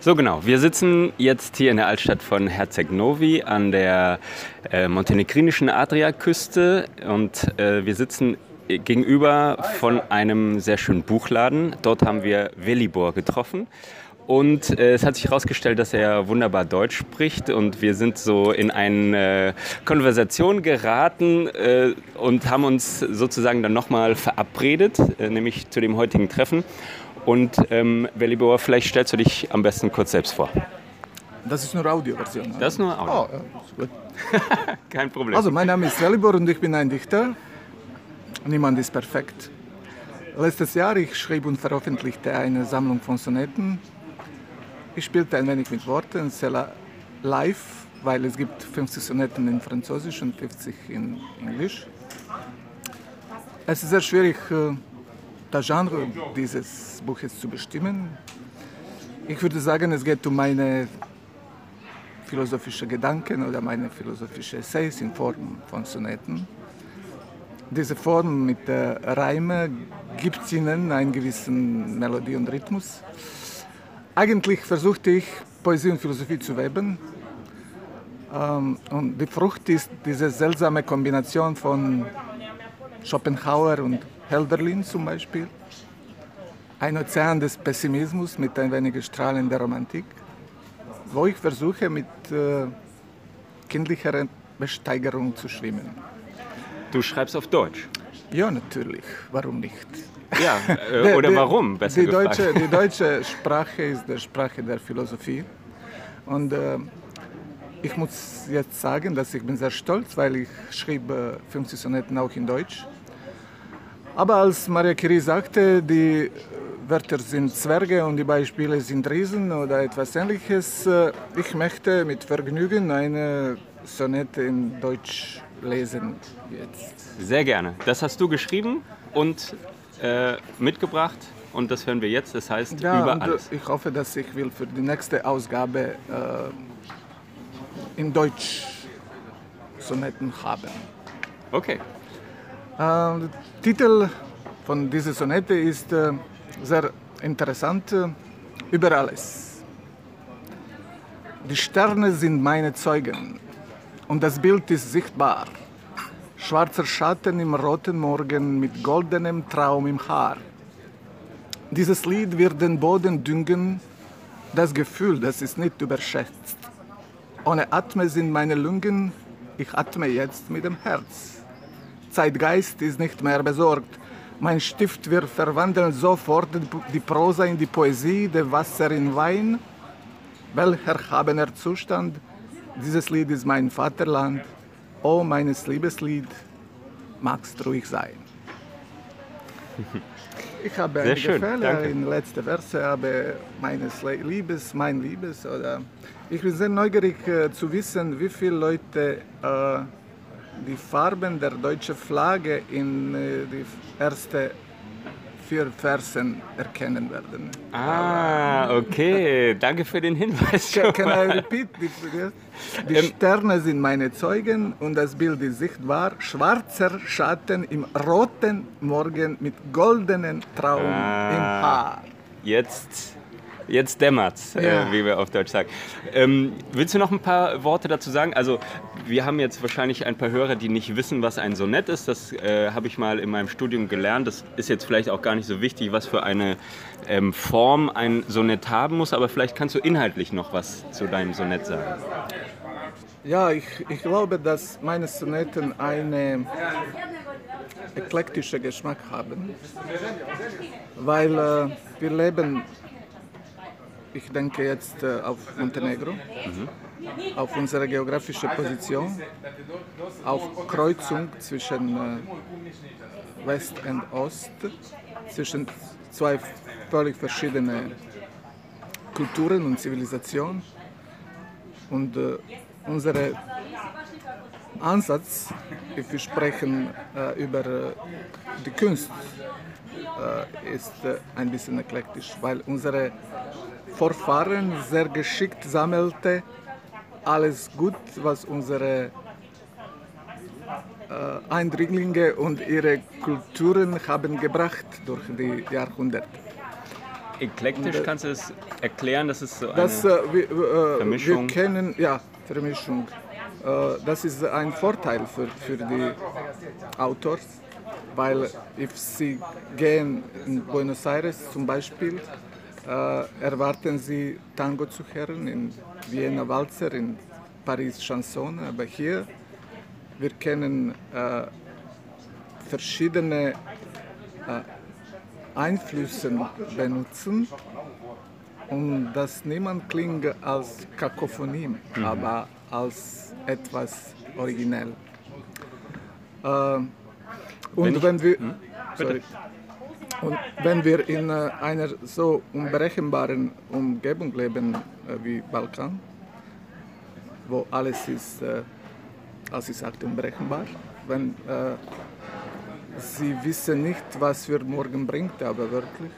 So genau, wir sitzen jetzt hier in der Altstadt von Herzeg Novi an der äh, montenegrinischen Adriaküste und äh, wir sitzen gegenüber von einem sehr schönen Buchladen. Dort haben wir Velibor getroffen. Und äh, es hat sich herausgestellt, dass er wunderbar Deutsch spricht und wir sind so in eine Konversation geraten äh, und haben uns sozusagen dann nochmal verabredet, äh, nämlich zu dem heutigen Treffen. Und ähm, Velibor, vielleicht stellst du dich am besten kurz selbst vor. Das ist nur Audioversion. Das ist nur Audio. Oh, ja, ist gut. Kein Problem. Also, mein Name ist Velibor und ich bin ein Dichter. Niemand ist perfekt. Letztes Jahr ich schrieb und veröffentlichte eine Sammlung von Sonetten. Ich spielte ein wenig mit Worten, sehr live, weil es gibt 50 Sonetten in Französisch und 50 in Englisch. Es ist sehr schwierig, äh, das Genre dieses Buches zu bestimmen. Ich würde sagen, es geht um meine philosophischen Gedanken oder meine philosophischen Essays in Form von Sonetten. Diese Form mit der Reime gibt ihnen einen gewissen Melodie und Rhythmus. Eigentlich versuchte ich, Poesie und Philosophie zu weben. Ähm, und die Frucht ist diese seltsame Kombination von Schopenhauer und Hölderlin zum Beispiel. Ein Ozean des Pessimismus mit ein wenig Strahlen der Romantik, wo ich versuche, mit äh, kindlicher Besteigerung zu schwimmen. Du schreibst auf Deutsch. Ja, natürlich. Warum nicht? Ja, äh, oder Die- warum, besser die gefragt. deutsche, die deutsche Sprache ist die Sprache der Philosophie. Und äh, ich muss jetzt sagen, dass ich bin sehr stolz, weil ich schrieb äh, 50 Sonetten auch in Deutsch. Aber als Maria Curie sagte, die Wörter sind Zwerge und die Beispiele sind Riesen oder etwas ähnliches, äh, ich möchte mit Vergnügen eine Sonette in Deutsch lesen jetzt. Sehr gerne. Das hast du geschrieben und äh, mitgebracht und das hören wir jetzt. Das heißt Ja, über äh, alles. ich hoffe, dass ich will für die nächste Ausgabe äh, in Deutsch Sonetten haben. Okay. Äh, der Titel von dieser Sonette ist äh, sehr interessant. äh, Über alles. Die Sterne sind meine Zeugen und das Bild ist sichtbar. Schwarzer Schatten im roten Morgen mit goldenem Traum im Haar. Dieses Lied wird den Boden düngen, das Gefühl, das ist nicht überschätzt. Ohne Atme sind meine Lungen, ich atme jetzt mit dem Herz. Zeitgeist ist nicht mehr besorgt. Mein Stift wird verwandeln sofort die Prosa in die Poesie, das Wasser in Wein. Welch erhabener Zustand, dieses Lied ist mein Vaterland. O meines Liebeslied, magst ruhig sein. Ich habe Sehr schön, Fälle danke. in letzter Verse, aber meines Liebes, mein Liebes. Oder ich bin sehr neugierig äh, zu wissen, wie viele Leute äh, die Farben der deutschen Flagge in äh, die ersten vier Versen erkennen werden. Ah, okay. Danke für den Hinweis. Can, schon can I repeat? Die, die Ähm, Sterne sind meine Zeugen und das Bild ist sichtbar. Schwarzer Schatten im roten Morgen mit goldenen Traum Ah. im Haar. Jetzt, jetzt dämmert's, Ja. äh, wie wir auf Deutsch sagen. Ähm, willst du noch ein paar Worte dazu sagen? Also, wir haben jetzt wahrscheinlich ein paar Hörer, die nicht wissen, was ein Sonett ist. Das äh, habe ich mal in meinem Studium gelernt. Das ist jetzt vielleicht auch gar nicht so wichtig, was für eine ähm, Form ein Sonett haben muss. Aber vielleicht kannst du inhaltlich noch was zu deinem Sonett sagen. Ja, ich, ich glaube, dass meine Sonetten einen eklektischen Geschmack haben, weil äh, wir leben, ich denke jetzt äh, auf Montenegro, auf unsere geografische Position, auf Kreuzung zwischen äh, West und Ost, zwischen zwei völlig verschiedenen Kulturen und Zivilisationen. Und äh, unser Ansatz, wir sprechen über die Kunst, ist ein bisschen eklektisch, weil unsere Vorfahren sehr geschickt sammelte alles gut, was unsere äh, Eindringlinge und ihre Kulturen haben gebracht durch die Jahrhunderte. eklektisch kannst du es erklären, dass es so eine Das, äh, wir, äh, wir Vermischung. kennen, ja, Vermischung. Äh, das ist ein Vorteil für, für die Autors, weil if sie gehen in Buenos Aires zum Beispiel, äh, erwarten sie Tango zu hören, in Vienna Walzer, in Paris Chanson, aber hier, wir können äh, verschiedene äh, Einflüsse benutzen und das niemand klingt als Kakophonie, aber als etwas originell. Äh, und Wenn ich- wenn wir, Bitte. sorry, und wenn wir in äh, einer so unberechenbaren Umgebung leben äh, wie Balkan, wo alles ist, äh, als ich sagte, unberechenbar, wenn äh, sie wissen nicht, was für morgen bringt, aber wirklich.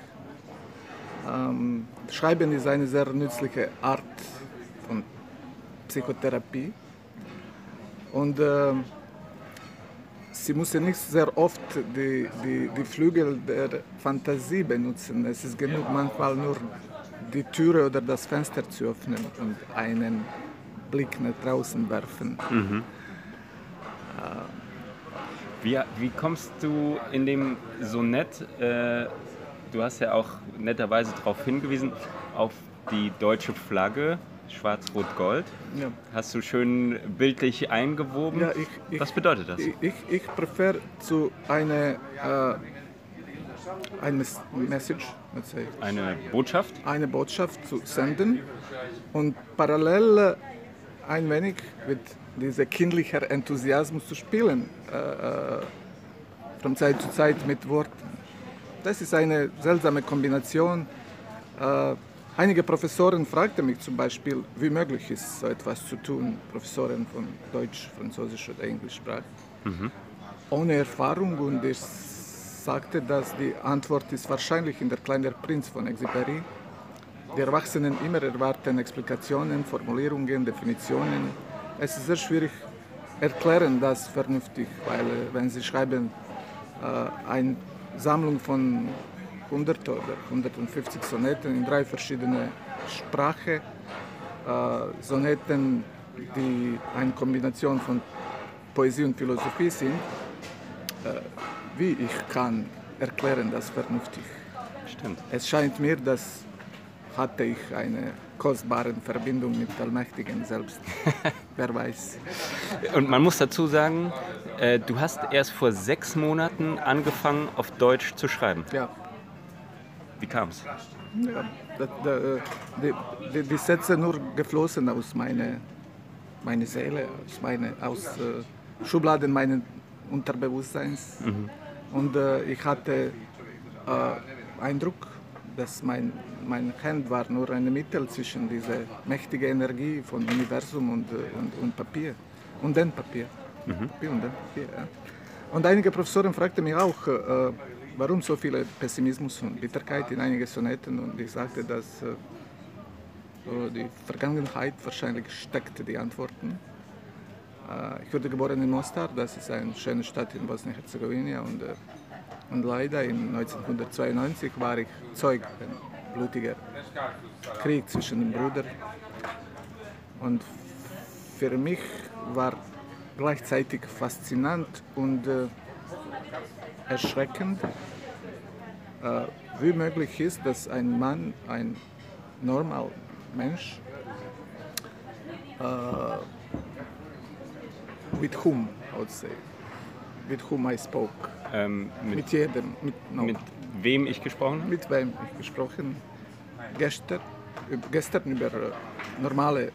Ähm, Schreiben ist eine sehr nützliche Art von Psychotherapie. Und ähm, sie müssen nicht sehr oft die, die, die Flügel der Fantasie benutzen. Es ist genug, manchmal nur die Türe oder das Fenster zu öffnen und einen Blick nach draußen werfen. Wie, wie kommst du in dem Sonett, äh, du hast ja auch netterweise darauf hingewiesen, auf die deutsche Flagge, schwarz-rot-gold. Ja. Hast du schön bildlich eingewoben. Ja, ich- ich- Was bedeutet das? Ich, ich, ich präfere zu eine, äh, ein Mes- Message, let's say, Eine Botschaft? eine Botschaft zu senden und parallel äh, ein wenig mit diesem kindlichen Enthusiasmus zu spielen, äh, äh, von Zeit zu Zeit mit Worten. Das ist eine seltsame Kombination. Äh, einige Professoren fragten mich zum Beispiel, wie möglich ist so etwas zu tun, Professoren von Deutsch, Französisch oder Englischsprache, ohne Erfahrung und ich sagte, dass die Antwort ist wahrscheinlich in der kleine Prinz von Exupéry. Die Erwachsenen immer erwarten Explikationen, Formulierungen, Definitionen. Es ist sehr schwierig erklären das vernünftig, weil äh, wenn Sie schreiben äh, eine Sammlung von 100 oder 150 Sonetten in drei verschiedene Sprachen, äh, Sonetten, die eine Kombination von Poesie und Philosophie sind, äh, wie ich kann erklären das vernünftig. Stimmt. Es scheint mir, dass hatte ich eine kostbare Verbindung mit Allmächtigen selbst. Wer weiß. Und man muss dazu sagen, äh, du hast erst vor sechs Monaten angefangen, auf Deutsch zu schreiben. Ja, Wie kam es? ja da, da, die, die, die Sätze nur geflossen aus meiner meine Seele, aus, meine, aus äh, Schubladen meines Unterbewusstseins. Und äh, ich hatte äh, Eindruck, dass mein, mein Hand war nur ein Mittel zwischen dieser mächtigen Energie von Universum und, äh, und, und Papier. Und dann Papier. Papier und dann Papier. Ja. Und einige Professoren fragten mich auch, äh, warum so viel Pessimismus und Bitterkeit in einigen Sonetten. Und ich sagte, dass äh, die Vergangenheit wahrscheinlich steckte die Antworten. Äh, ich wurde geboren in Mostar, das ist eine schöne Stadt in Bosnien-Herzegowina. Und, äh, und leider in 1992 war ich Zeug ein blutiger Krieg zwischen den Brüdern. Und für mich war gleichzeitig faszinierend und äh, erschreckend, äh, wie möglich ist, dass ein Mann, ein normal Mensch, äh, with whom, I would say, with whom I spoke, Ähm, mit, mit jedem, mit, no, mit wem ich gesprochen habe? mit wem ich gesprochen? Gestern, gestern über äh, normale äh,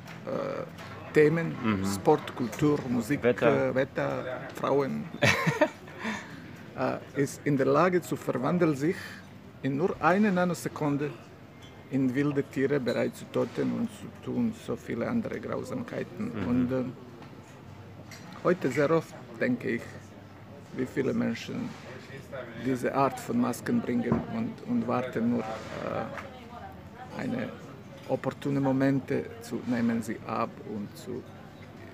Themen, Sport, Kultur, Musik, Wetter. Wetter, Wetter Frauen, äh, ist in der Lage zu verwandeln sich in nur eine Nanosekunde in wilde Tiere bereit zu töten und zu tun so viele andere Grausamkeiten. Und äh, heute sehr oft denke ich, wie viele Menschen diese Art von Masken bringen und, und warten nur äh, eine opportune Momente zu nehmen sie ab und zu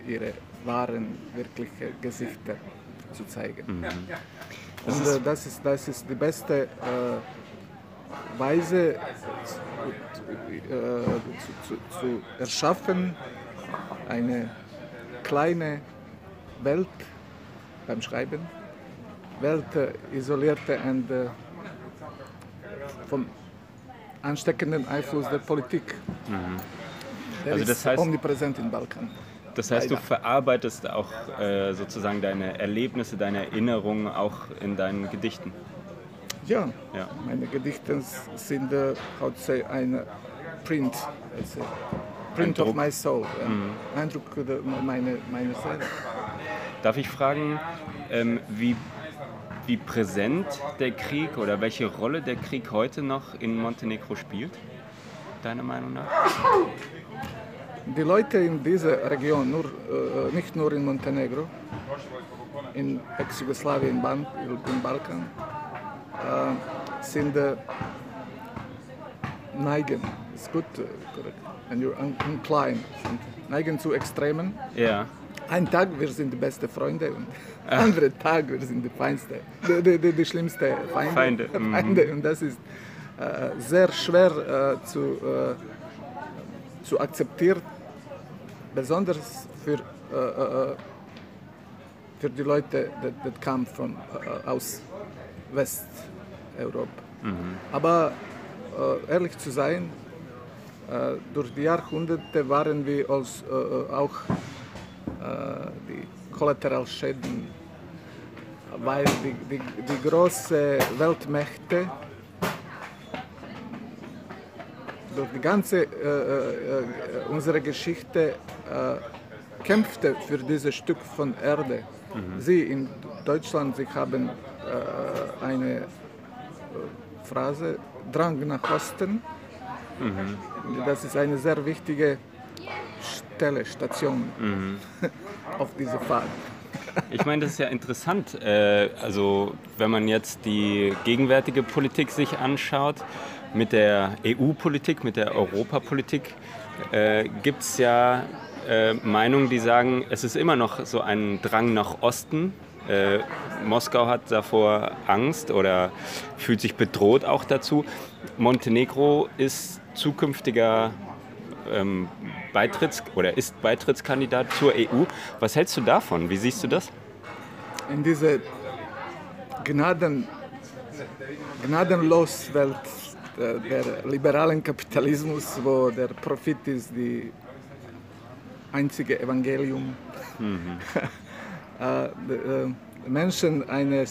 ihre wahren, wirklichen Gesichter zu zeigen. Und äh, das, ist, das ist die beste äh, Weise zu, äh, zu, zu, zu erschaffen, eine kleine Welt beim Schreiben, Welt äh, isolierte und äh, vom ansteckenden Einfluss der Politik. Der Also ist das heißt- omnipräsent im Balkan. Das heißt, du verarbeitest auch äh, sozusagen deine Erlebnisse, deine Erinnerungen auch in deinen Gedichten. Ja, Ja. meine Gedichte sind, äh, how to say, ein Print, also Print of Druck. my soul, ja. Eindruck der, meine, meine Seele. Darf ich fragen, ähm, wie, wie präsent der Krieg oder welche Rolle der Krieg heute noch in Montenegro spielt? Deiner Meinung nach? Die Leute in dieser Region, nur, äh, nicht nur in Montenegro, in Ex-Jugoslawien, im Balkan, äh, sind äh, neigen, ist gut, äh, korrekt, and you're inclined, neigen zu Extremen. Ja. Ein Tag wir sind die besten Freunde und andere Tag wir sind die feinste, die, die, die, die schlimmste Feinde. Feinde, mhm. Feinde. Und das ist äh, sehr schwer äh, zu, zu akzeptieren, besonders für, äh, äh, für die Leute, die, die kamen von, äh, aus Westeuropa. Aber äh, ehrlich zu sein, äh, durch die Jahrhunderte waren wir als, äh, äh, auch äh, die Kollateralschäden, weil die, die, die großen Weltmächte durch die ganze äh, äh, äh, unsere Geschichte äh, kämpfte für dieses Stück von Erde. Sie in Deutschland, sie haben eine Phrase, Drang nach Osten. Das ist eine sehr wichtige Stelle, Station auf dieser Fahrt. Ich meine, das ist ja interessant. Äh, also, wenn man jetzt die gegenwärtige Politik sich anschaut, mit der EU-Politik, mit der Europapolitik, äh, gibt es ja äh, Meinungen, die sagen, es ist immer noch so ein Drang nach Osten. Moskau hat davor Angst oder fühlt sich bedroht auch dazu. Montenegro ist zukünftiger ähm, Beitritts- oder ist Beitrittskandidat zur EU. Was hältst du davon? Wie siehst du das? in diese Gnaden, gnadenlos Welt der, der liberalen Kapitalismus, wo der Profit ist die einzige Evangelium. äh, die, äh, Menschen ein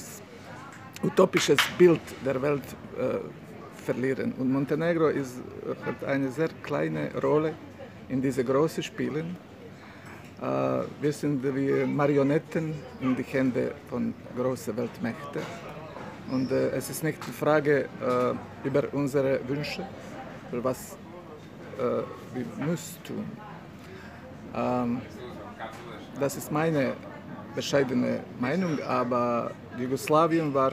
utopisches Bild der Welt äh, verlieren. Und Montenegro ist, hat eine sehr kleine Rolle in diese großen Spielen. Äh, wir sind wie Marionetten in die Hände von großen Weltmächten. Und äh, es ist nicht die Frage äh, über unsere Wünsche, über was äh, wir müssen tun. Ähm, das ist meine bescheidene Meinung, aber Jugoslawien war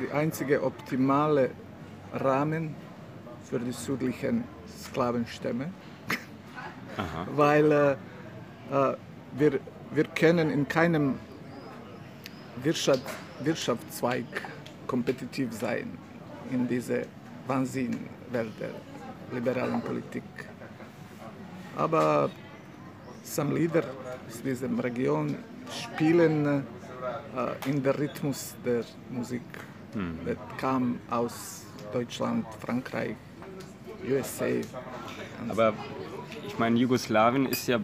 der einzige optimale Rahmen für die südlichen Sklavenstämme, weil äh, äh, wir, wir können in keinem Wirtschaft, Wirtschaftszweig kompetitiv sein in dieser Wahnsinnwelt der liberalen Politik. Aber some Lieder aus dieser Region spielen äh, in der Rhythmus der Musik. Das kam aus Deutschland, Frankreich, USA. Aber ich meine, Jugoslawien ist ja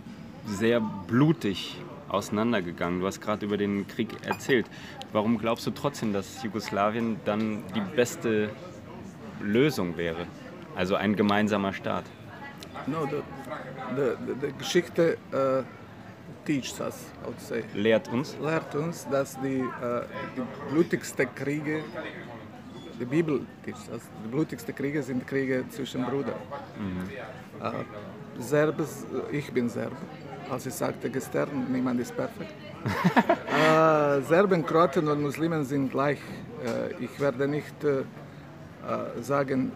sehr blutig auseinandergegangen. Du hast gerade über den Krieg erzählt. Warum glaubst du trotzdem, dass Jugoslawien dann die beste Lösung wäre? Also ein gemeinsamer Staat. No, the, the, the, Geschichte uh, teaches us, I would say, Lehrt uns. lehrt uns, dass die, äh, die blutigsten Kriege, die Bibel teaches us, die blutigsten Kriege sind Kriege zwischen Brüdern. Äh, Serbes, ich bin Serb, als ich sagte gestern, niemand ist perfekt. äh, Serben, Kroaten und Muslimen sind gleich. Äh, ich werde nicht äh, äh, sagen,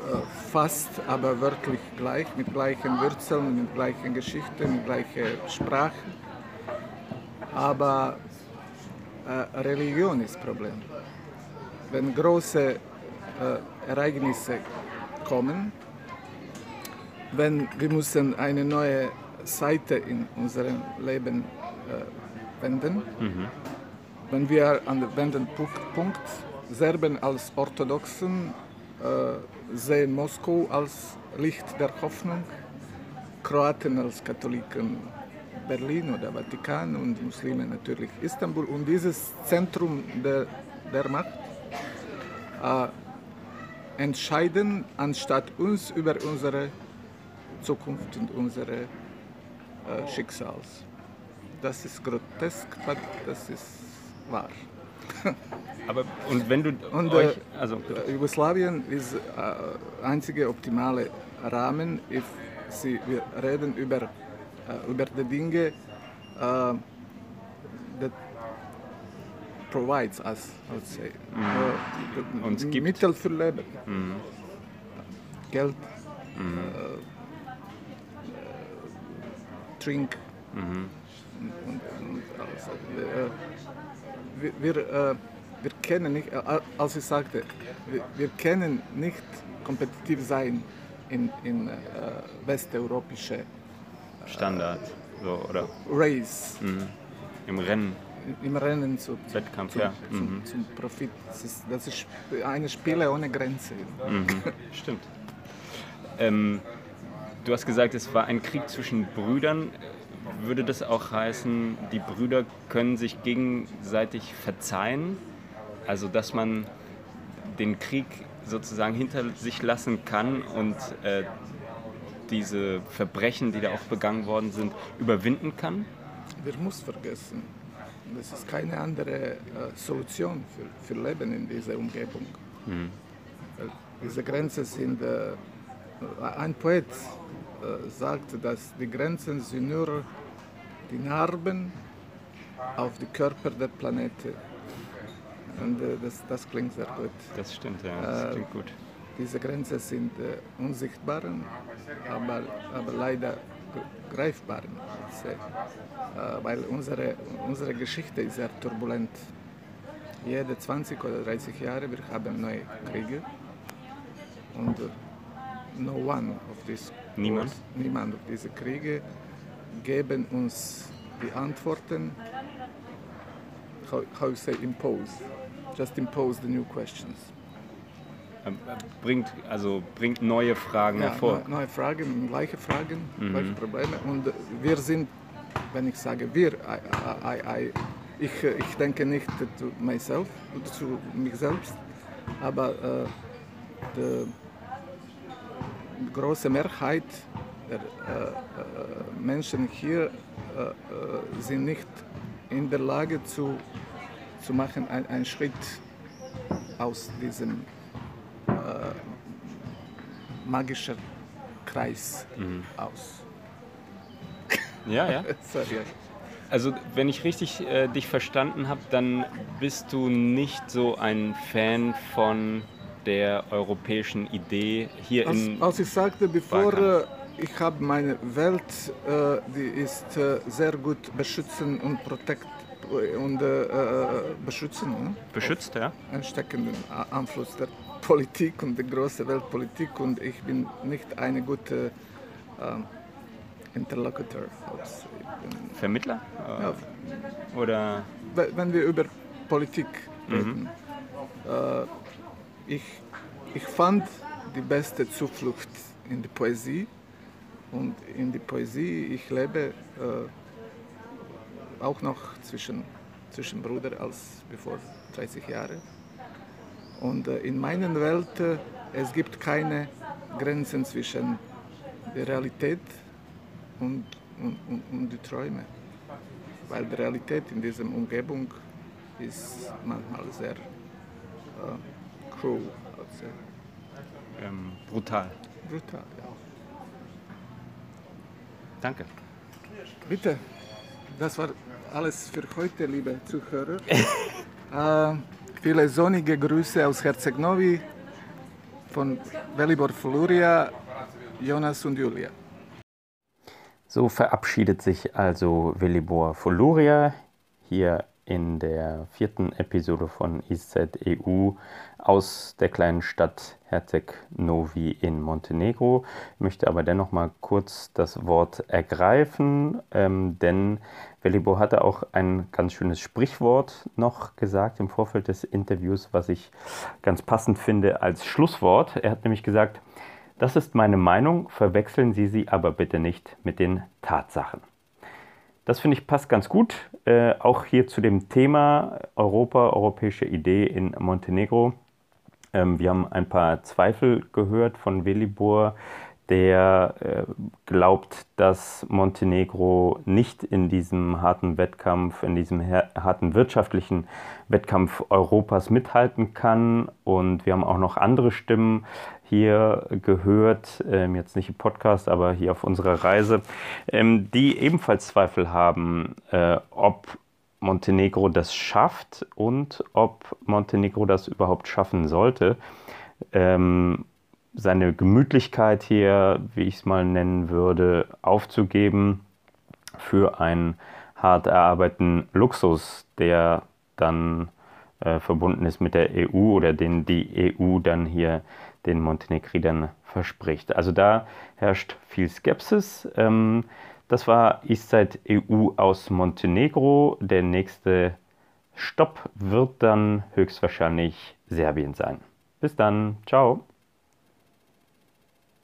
äh, fast, aber wörtlich gleich, mit gleichen Wurzeln, mit gleichen Geschichten, mit gleicher Sprache. Aber äh, Religion ist Problem. Wenn große äh, Ereignisse kommen, wenn wir müssen eine neue Seite in unserem Leben äh, wenden, mhm. wenn wir an den Wendepunkt Serben als Orthodoxen äh, sehen Moskau als Licht der Hoffnung, Kroaten als Katholiken Berlin oder Vatikan und Muslime natürlich Istanbul. Und dieses Zentrum der, der Macht äh, entscheiden, anstatt uns über unsere Zukunft und unsere äh, Schicksals. Das ist grotesk, aber das ist wahr. Aber und wenn du und, euch, also äh, Jugoslawien ist der äh, einzige optimale Rahmen, if sie, wir reden über uh, über die Dinge that provides us, I would say, mm. uh, Uns gibt. Mittel für Leben, mm. Geld, mm. Trink. -hmm. Und, und also, wir, wir, wir kennen nicht, als ich sagte, wir, wir können nicht kompetitiv sein in, in äh, westeuropäische Standard. So, oder? Race. Mhm. Im Rennen. Im Rennen zu, Wettkampf, zum, ja. Zum, mhm. zum, Profit. Das ist, das ist eine Spiele ohne Grenze. Mhm. Stimmt. Ähm, du hast gesagt, es war ein Krieg zwischen Brüdern. Würde das auch heißen, die Brüder können sich gegenseitig verzeihen? Also, dass man den Krieg sozusagen hinter sich lassen kann und äh, diese Verbrechen, die da auch begangen worden sind, überwinden kann? Wir müssen vergessen, das ist keine andere äh, Solution für, für Leben in dieser Umgebung. Mhm. Diese Grenzen sind, äh, ein Poet äh, sagt, dass die Grenzen sind nur die Narben auf die Körper der Planete. Und das, das klingt sehr gut. Das stimmt, ja, das klingt gut. Diese Grenzen sind unsichtbar, aber, aber leider greifbar. Äh, weil unsere, unsere Geschichte ist sehr turbulent. Jede 20 oder 30 Jahre wir haben neue Kriege. Und no one of these niemand? niemand of diese Kriege geben uns die Antworten, how, how you say impose, just impose the new questions. Ähm, bringt, also bringt neue Fragen ja, hervor. Neue Fragen, gleiche Fragen, mhm. gleiche Probleme. Und wir sind, wenn ich sage wir, I, I, I, ich, ich denke nicht zu myself, zu mich selbst, aber äh, die große Mehrheit der äh, äh, Menschen hier äh, äh, sind nicht in der Lage zu, zu machen, einen Schritt aus diesem äh, magischer Kreis mhm. aus. Ja, ja. Sorry. Also wenn ich richtig äh, dich verstanden habe, dann bist du nicht so ein Fan von der europäischen Idee hier als, in Als ich sagte, bevor äh, ich habe meine Welt, äh, die ist äh, sehr gut beschützen und protect und äh, äh, beschützen. Ne? Beschützt, ja. Ansteckenden Einfluss der Politik und die große Weltpolitik und ich bin nicht eine gute äh, Interlocutor. Vermittler? Ja. Oder? Wenn wir über Politik mhm. reden. Äh, ich, ich fand die beste Zuflucht in die Poesie und in die Poesie, ich lebe äh, auch noch zwischen, zwischen Brüdern als bevor 30 Jahre. Und äh, in meiner Welt, äh, es gibt keine Grenzen zwischen der Realität und, und, und, und die Träume. Weil die Realität in dieser Umgebung ist manchmal sehr äh, cruel. Also, ähm, brutal. Brutal, ja. Danke. Bitte. Das war alles für heute, liebe Zuhörer. äh, Viele sonnige Grüße aus Herzegnovi von Velibor Fluria, Jonas und Julia. So verabschiedet sich also Velibor Foluria hier in der vierten Episode von EZ EU aus der kleinen Stadt Herzeg Novi in Montenegro. Ich möchte aber dennoch mal kurz das Wort ergreifen, ähm, denn Velibor hatte auch ein ganz schönes Sprichwort noch gesagt im Vorfeld des Interviews, was ich ganz passend finde als Schlusswort. Er hat nämlich gesagt, das ist meine Meinung, verwechseln Sie sie aber bitte nicht mit den Tatsachen. Das finde ich passt ganz gut, äh, auch hier zu dem Thema Europa, europäische Idee in Montenegro. Ähm, wir haben ein paar Zweifel gehört von Velibor, der äh, glaubt, dass Montenegro nicht in diesem harten Wettkampf, in diesem harten wirtschaftlichen Wettkampf Europas mithalten kann. Und wir haben auch noch andere Stimmen hier gehört, ähm, jetzt nicht im Podcast, aber hier auf unserer Reise, ähm, die ebenfalls Zweifel haben, äh, ob Montenegro das schafft und ob Montenegro das überhaupt schaffen sollte. Ähm, seine Gemütlichkeit hier, wie ich es mal nennen würde, aufzugeben für einen hart erarbeiteten Luxus, der dann äh, verbunden ist mit der EU oder den die EU dann hier den Montenegrinern verspricht. Also da herrscht viel Skepsis. Ähm, das war Eastside EU aus Montenegro. Der nächste Stopp wird dann höchstwahrscheinlich Serbien sein. Bis dann. Ciao.